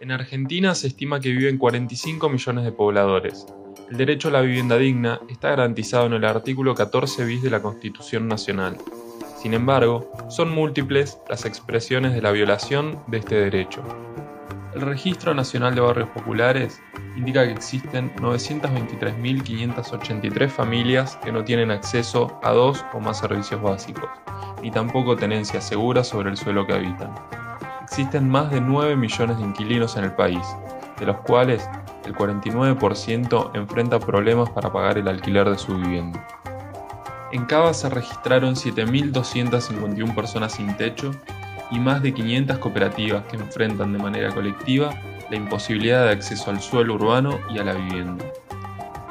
En Argentina se estima que viven 45 millones de pobladores. El derecho a la vivienda digna está garantizado en el artículo 14 bis de la Constitución Nacional. Sin embargo, son múltiples las expresiones de la violación de este derecho. El Registro Nacional de Barrios Populares indica que existen 923.583 familias que no tienen acceso a dos o más servicios básicos, ni tampoco tenencia segura sobre el suelo que habitan. Existen más de 9 millones de inquilinos en el país, de los cuales el 49% enfrenta problemas para pagar el alquiler de su vivienda. En Cava se registraron 7.251 personas sin techo y más de 500 cooperativas que enfrentan de manera colectiva la imposibilidad de acceso al suelo urbano y a la vivienda.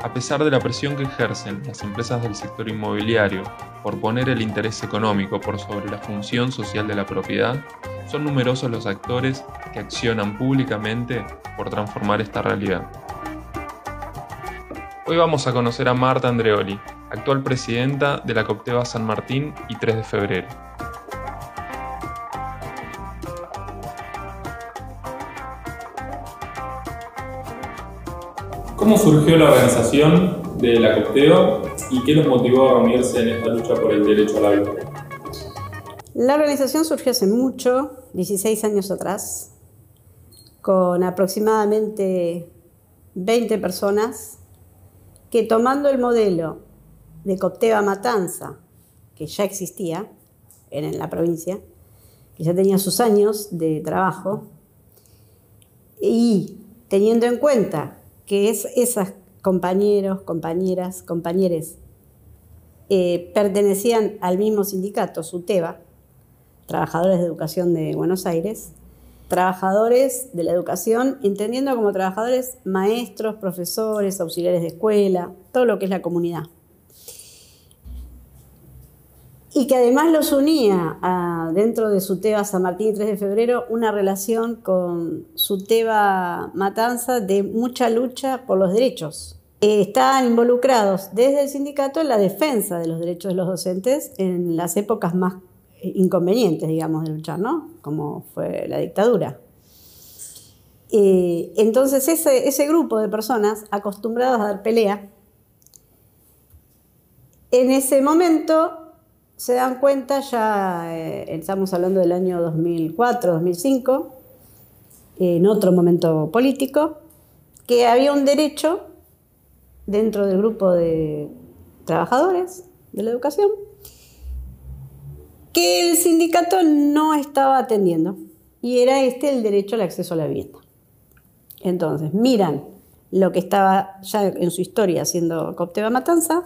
A pesar de la presión que ejercen las empresas del sector inmobiliario por poner el interés económico por sobre la función social de la propiedad, son numerosos los actores que accionan públicamente por transformar esta realidad. Hoy vamos a conocer a Marta Andreoli, actual presidenta de la Copteva San Martín y 3 de febrero. ¿Cómo surgió la organización de la Copteva y qué los motivó a reunirse en esta lucha por el derecho a la vida? La organización surgió hace mucho, 16 años atrás, con aproximadamente 20 personas que tomando el modelo de Copteva Matanza, que ya existía en la provincia, que ya tenía sus años de trabajo, y teniendo en cuenta que es, esas compañeros, compañeras, compañeres eh, pertenecían al mismo sindicato, SUTEBA, Trabajadores de Educación de Buenos Aires, trabajadores de la educación, entendiendo como trabajadores maestros, profesores, auxiliares de escuela, todo lo que es la comunidad. Y que además los unía dentro de Suteba San Martín y 3 de febrero una relación con Suteba Matanza de mucha lucha por los derechos. Estaban involucrados desde el sindicato en la defensa de los derechos de los docentes en las épocas más inconvenientes, digamos, de luchar, ¿no? Como fue la dictadura. Eh, entonces ese, ese grupo de personas acostumbrados a dar pelea, en ese momento se dan cuenta, ya eh, estamos hablando del año 2004, 2005, en otro momento político, que había un derecho dentro del grupo de trabajadores de la educación que el sindicato no estaba atendiendo y era este el derecho al acceso a la vivienda. Entonces, miran lo que estaba ya en su historia haciendo Copteva Matanza,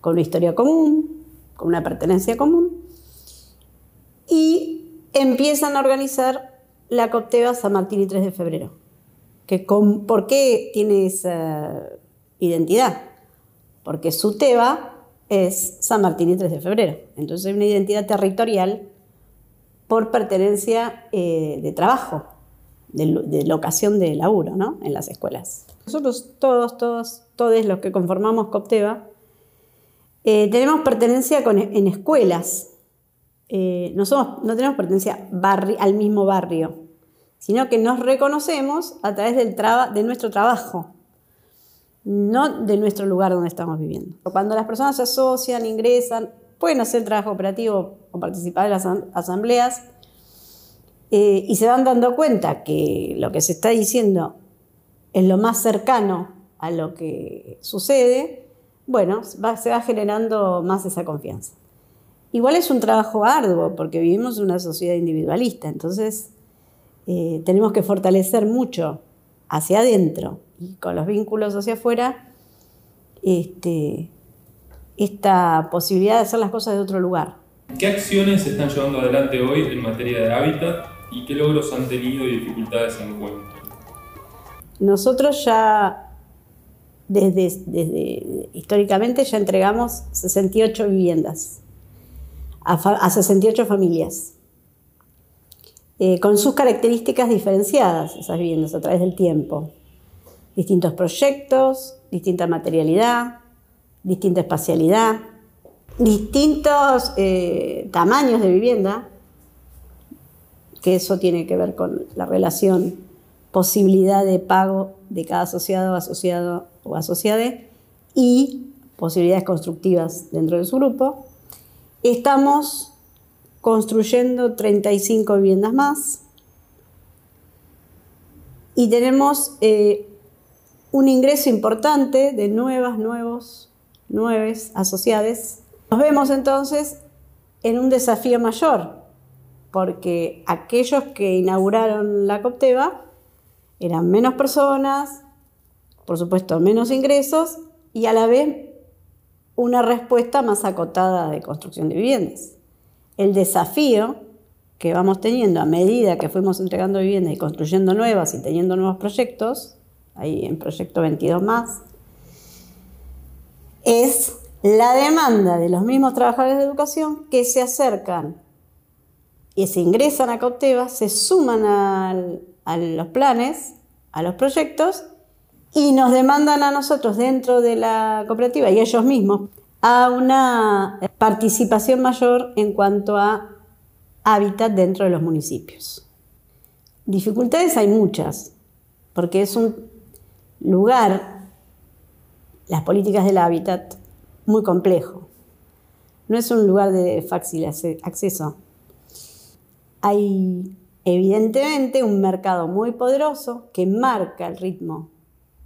con una historia común, con una pertenencia común, y empiezan a organizar la Copteva San Martín y 3 de febrero. ¿Por qué tiene esa identidad? Porque su Teba es San Martín y 3 de febrero. Entonces hay una identidad territorial por pertenencia eh, de trabajo, de, locación de laburo ¿no? en las escuelas. Nosotros todos, todos, todos los que conformamos Copteva, eh, tenemos pertenencia en escuelas. Eh, no, tenemos pertenencia al mismo barrio, sino que nos reconocemos a través de nuestro trabajo no de nuestro lugar donde estamos viviendo. Cuando las personas se asocian, ingresan, pueden hacer trabajo operativo o participar en las asambleas eh, y se van dando cuenta que lo que se está diciendo es lo más cercano a lo que sucede, bueno, se va generando más esa confianza. Igual es un trabajo arduo porque vivimos en una sociedad individualista, entonces eh, tenemos que fortalecer mucho hacia adentro y con los vínculos hacia afuera, este, esta posibilidad de hacer las cosas de otro lugar. ¿Qué acciones se están llevando adelante hoy en materia de hábitat y qué logros han tenido y dificultades se encuentran? Nosotros ya, desde, históricamente, ya entregamos 68 viviendas a, a 68 familias. Eh, con sus características diferenciadas, esas viviendas, a través del tiempo distintos proyectos, distinta materialidad, distinta espacialidad, distintos eh, tamaños de vivienda, que eso tiene que ver con la relación posibilidad de pago de cada asociado, asociado o asociade y posibilidades constructivas dentro de su grupo. Estamos construyendo 35 viviendas más y tenemos eh, un ingreso importante de nuevas, nuevos, nueves asociadas. Nos vemos entonces en un desafío mayor, porque aquellos que inauguraron la Copteva eran menos personas, por supuesto menos ingresos y a la vez una respuesta más acotada de construcción de viviendas. El desafío que vamos teniendo a medida que fuimos entregando viviendas y construyendo nuevas y teniendo nuevos proyectos, ahí en proyecto 22 más, es la demanda de los mismos trabajadores de educación que se acercan y se ingresan a Copteva, se suman a los planes, a los proyectos y nos demandan a nosotros dentro de la cooperativa y ellos mismos a una participación mayor en cuanto a hábitat dentro de los municipios. Dificultades hay muchas, porque es un lugar, las políticas del hábitat, muy complejo. No es un lugar de fácil acceso. Hay evidentemente un mercado muy poderoso que marca el ritmo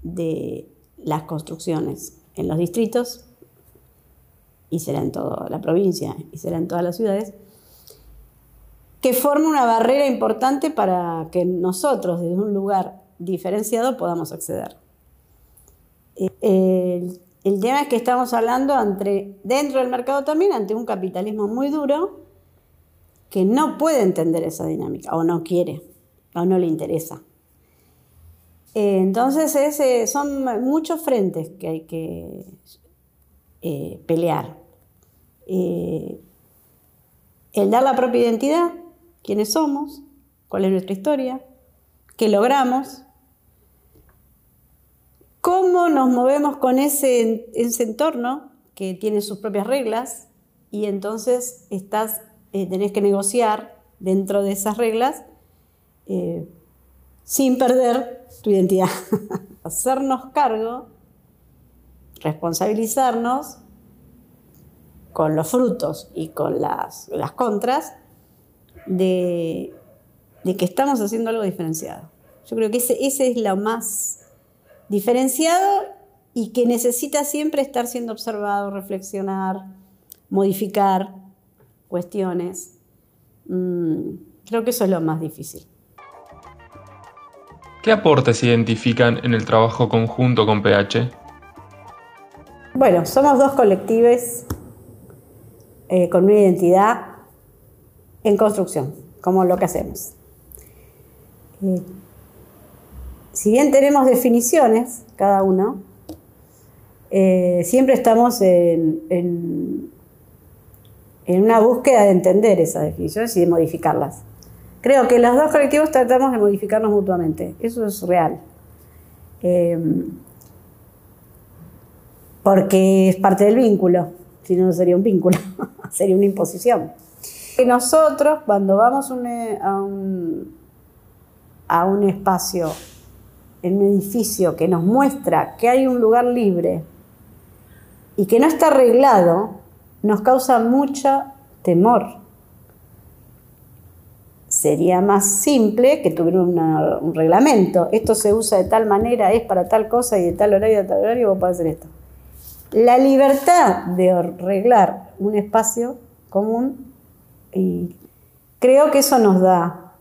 de las construcciones en los distritos y será en toda la provincia y será en todas las ciudades, que forma una barrera importante para que nosotros desde un lugar diferenciado podamos acceder. Eh, el, el tema es que estamos hablando entre, dentro del mercado también ante un capitalismo muy duro que no puede entender esa dinámica o no quiere o no le interesa. Eh, entonces eh, son muchos frentes que hay que eh, pelear. el dar la propia identidad, quiénes somos, cuál es nuestra historia, qué logramos, cómo nos movemos con ese, entorno que tiene sus propias reglas y entonces tenés que negociar dentro de esas reglas sin perder tu identidad. Hacernos cargo, responsabilizarnos con los frutos y con las, contras de, que estamos haciendo algo diferenciado. Yo creo que ese, ese es lo más diferenciado y que necesita siempre estar siendo observado, reflexionar, modificar cuestiones. Mm, creo que eso es lo más difícil. ¿Qué aportes identifican en el trabajo conjunto con PH? Bueno, somos dos colectivos eh, con una identidad en construcción, como lo que hacemos. Eh, si bien tenemos definiciones, cada uno, eh, siempre estamos en, una búsqueda de entender esas definiciones y de modificarlas. Creo que los dos colectivos tratamos de modificarnos mutuamente, eso es real. Eh, porque es parte del vínculo, si no, sería un vínculo, sería una imposición. Y nosotros, cuando vamos a un, a un espacio en un edificio que nos muestra que hay un lugar libre y que no está arreglado, nos causa mucho temor. Sería más simple que tuviera un reglamento. Esto se usa de tal manera, es para tal cosa y de tal horario, de tal horario, vos podés hacer esto. La libertad de arreglar un espacio común, y creo que eso nos da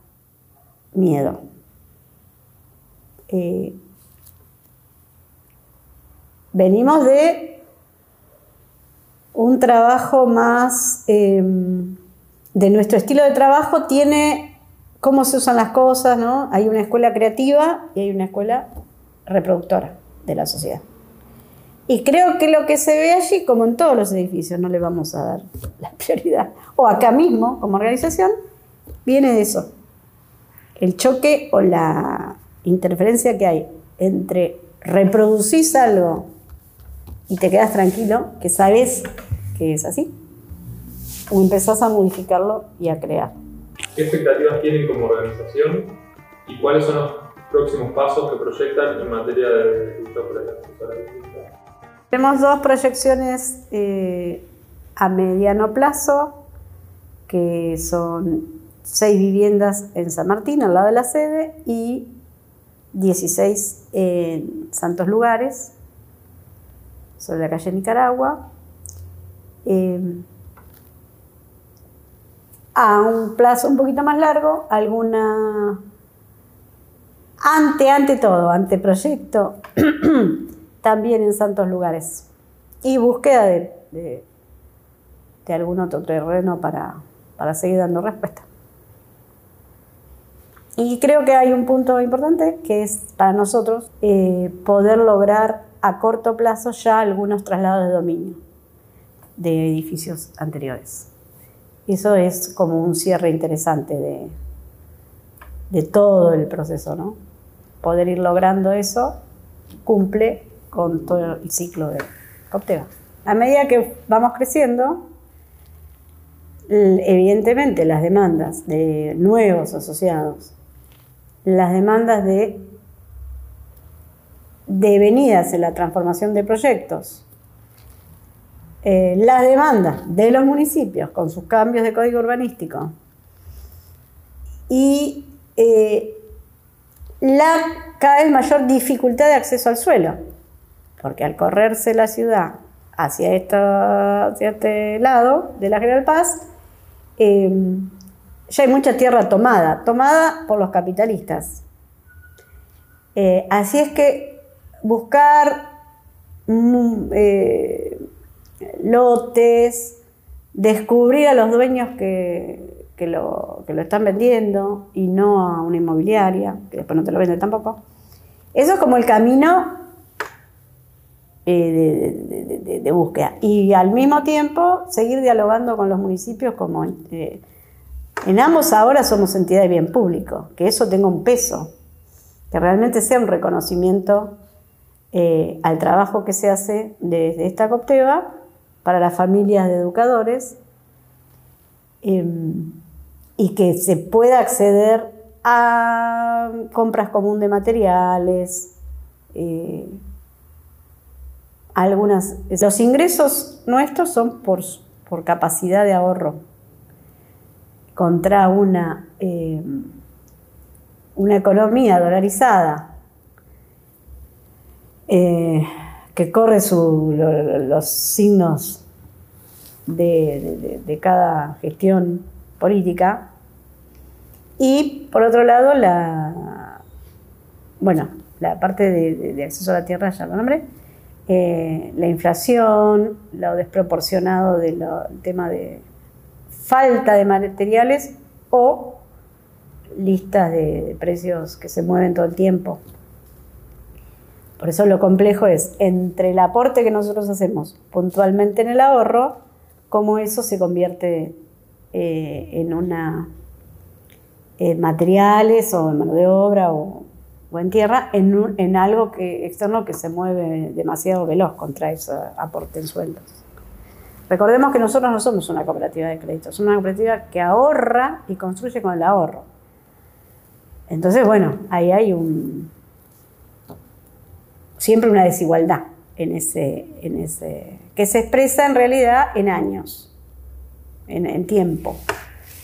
miedo. Eh, venimos de un trabajo más, em, de nuestro estilo de trabajo tiene cómo se usan las cosas, ¿no? Hay una escuela creativa y hay una escuela reproductora de la sociedad. Y creo que lo que se ve allí, como en todos los edificios, no le vamos a dar la prioridad, o acá mismo, como organización, viene de eso. El choque o la interferencia que hay entre reproducir algo y te quedas tranquilo, que sabes que es así, o empezás a modificarlo y a crear. ¿Qué expectativas tienen como organización y cuáles son los próximos pasos que proyectan en materia de. Tenemos dos proyecciones eh, a mediano plazo, que son seis viviendas en San Martín, al lado de la sede, y 16 en Santos Lugares, sobre la calle Nicaragua. Eh, a un plazo un poquito más largo, alguna ante, ante todo, ante proyecto, también en santos lugares. Y búsqueda de, de, algún otro terreno para, para seguir dando respuesta. Y creo que hay un punto importante que es para nosotros eh, poder lograr a corto plazo ya algunos traslados de dominio de edificios anteriores. Eso es como un cierre interesante de, todo el proceso, ¿no? Poder ir logrando eso cumple con todo el ciclo de Coptega. A medida que vamos creciendo, evidentemente las demandas de nuevos asociados, las demandas de devenidas en la transformación de proyectos, eh, las demandas de los municipios con sus cambios de código urbanístico y eh, la cada vez mayor dificultad de acceso al suelo, porque al correrse la ciudad hacia, hacia este lado de la General Paz, eh, ya hay mucha tierra tomada, tomada por los capitalistas. así es que buscar mm, lotes, descubrir a los dueños que, lo, lo están vendiendo y no a una inmobiliaria, que después no te lo vende tampoco. Eso es como el camino eh, de, búsqueda. Y al mismo tiempo seguir dialogando con los municipios como... Eh, en ambos ahora somos entidades de bien público, que eso tenga un peso, que realmente sea un reconocimiento eh, al trabajo que se hace desde esta Copteva para las familias de educadores em, y que se pueda acceder a compras común de materiales, eh, algunas. Los ingresos nuestros son por, por capacidad de ahorro contra una, em, una economía dolarizada. Eh, que corre los signos de, cada gestión política. Y por otro lado, la, bueno, la parte de, acceso a la tierra, ya lo nombré, eh, la inflación, lo desproporcionado del tema de falta de materiales o listas de precios que se mueven todo el tiempo. Por eso lo complejo es entre el aporte que nosotros hacemos puntualmente en el ahorro, cómo eso se convierte eh, en una materiales o en mano de obra o, en tierra, en, algo externo que se mueve demasiado veloz contra ese aporte en sueldos. Recordemos que nosotros no somos una cooperativa de crédito, somos una cooperativa que ahorra y construye con el ahorro. Entonces, bueno, ahí hay un, siempre una desigualdad en ese, en ese, que se expresa en realidad en años, en, tiempo.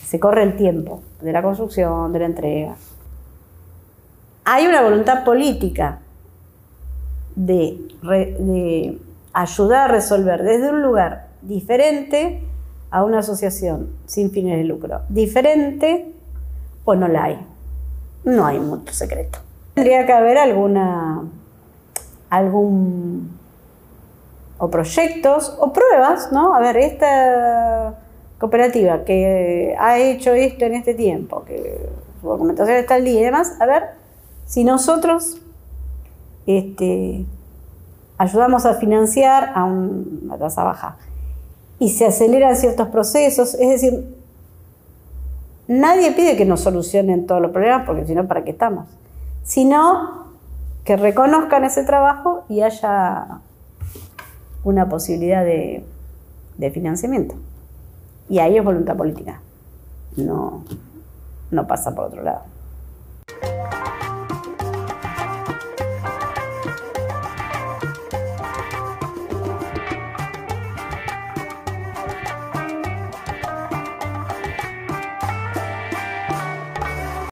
Se corre el tiempo de la construcción, de la entrega. Hay una voluntad política de, de ayudar a resolver desde un lugar diferente a una asociación sin fines de lucro. Diferente o no la hay. No hay mucho secreto. Tendría que haber alguna algún o proyectos o pruebas, ¿no? A ver, esta cooperativa que ha hecho esto en este tiempo, que su documentación está al día y demás, a ver si nosotros este, ayudamos a financiar a una tasa baja y se aceleran ciertos procesos, es decir, nadie pide que nos solucionen todos los problemas, porque si no, ¿para qué estamos? Sino que reconozcan ese trabajo y haya una posibilidad de, financiamiento. Y ahí es voluntad política, no, no pasa por otro lado.